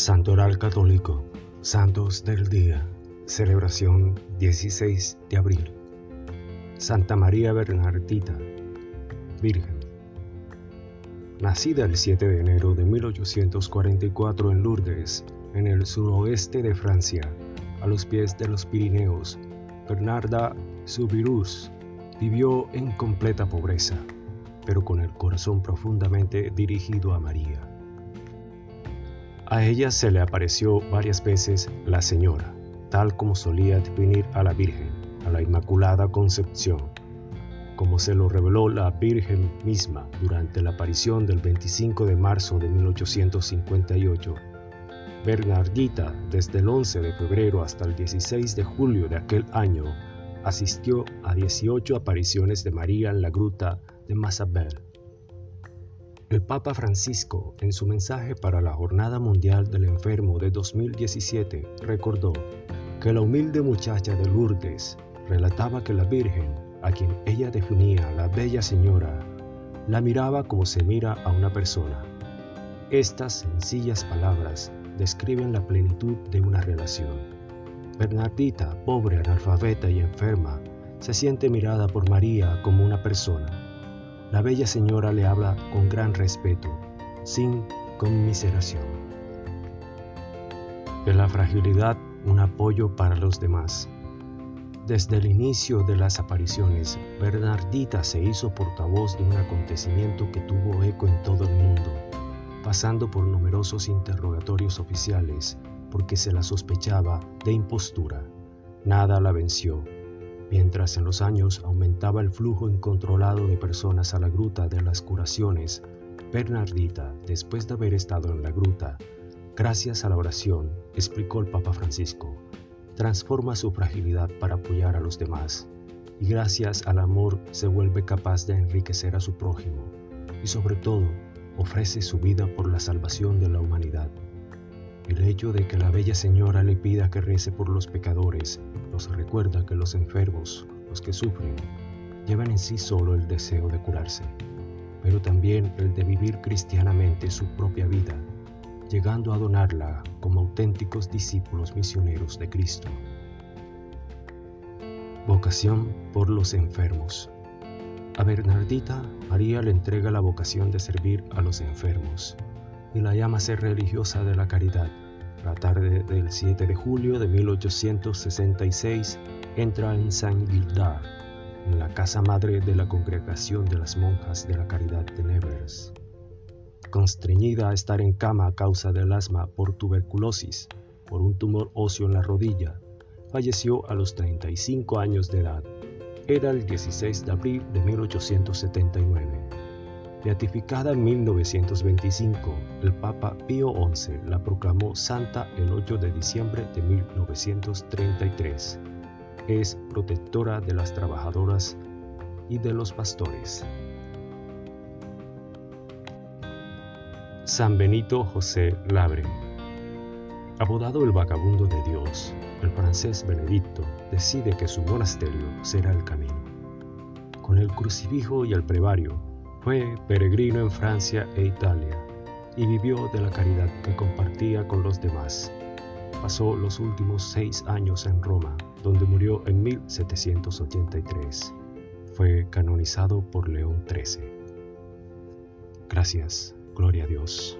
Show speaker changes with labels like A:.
A: Santoral Católico, Santos del Día, celebración 16 de abril. Santa María Bernardita, Virgen. Nacida el 7 de enero de 1844 en Lourdes, en el suroeste de Francia, a los pies de los Pirineos, Bernarda Subirus vivió en completa pobreza, pero con el corazón profundamente dirigido a María. A ella se le apareció varias veces la Señora, tal como solía definir a la Virgen, a la Inmaculada Concepción, como se lo reveló la Virgen misma durante la aparición del 25 de marzo de 1858. Bernardita, desde el 11 de febrero hasta el 16 de julio de aquel año, asistió a 18 apariciones de María en la gruta de Mazabel el Papa Francisco, en su mensaje para la Jornada Mundial del Enfermo de 2017, recordó que la humilde muchacha de Lourdes relataba que la Virgen, a quien ella definía la Bella Señora, la miraba como se mira a una persona. Estas sencillas palabras describen la plenitud de una relación. Bernardita, pobre, analfabeta y enferma, se siente mirada por María como una persona la bella señora le habla con gran respeto, sin conmiseración. De la fragilidad, un apoyo para los demás. Desde el inicio de las apariciones, Bernardita se hizo portavoz de un acontecimiento que tuvo eco en todo el mundo, pasando por numerosos interrogatorios oficiales porque se la sospechaba de impostura. Nada la venció Mientras en los años aumentaba el flujo incontrolado de personas a la gruta de las curaciones, Bernardita, después de haber estado en la gruta, gracias a la oración, explicó el Papa Francisco, transforma su fragilidad para apoyar a los demás y gracias al amor se vuelve capaz de enriquecer a su prójimo y sobre todo ofrece su vida por la salvación de la humanidad. El hecho de que la bella señora le pida que rece por los pecadores recuerda que los enfermos, los que sufren, llevan en sí solo el deseo de curarse, pero también el de vivir cristianamente su propia vida, llegando a donarla como auténticos discípulos misioneros de Cristo. Vocación por los enfermos. A Bernardita, María le entrega la vocación de servir a los enfermos y la llama ser religiosa de la caridad. La tarde del 7 de julio de 1866 entra en Saint-Gildard, en la casa madre de la congregación de las monjas de la caridad de Nevers. Constreñida a estar en cama a causa del asma por tuberculosis, por un tumor óseo en la rodilla, falleció a los 35 años de edad. Era el 16 de abril de 1879. Beatificada en 1925, el Papa Pío XI la proclamó santa el 8 de diciembre de 1933. Es protectora de las trabajadoras y de los pastores. San Benito José Labre. Apodado el vagabundo de Dios, el francés Benedicto decide que su monasterio será el camino. Con el crucifijo y el prevario, fue peregrino en Francia e Italia y vivió de la caridad que compartía con los demás. Pasó los últimos seis años en Roma, donde murió en 1783. Fue canonizado por León XIII. Gracias, gloria a Dios.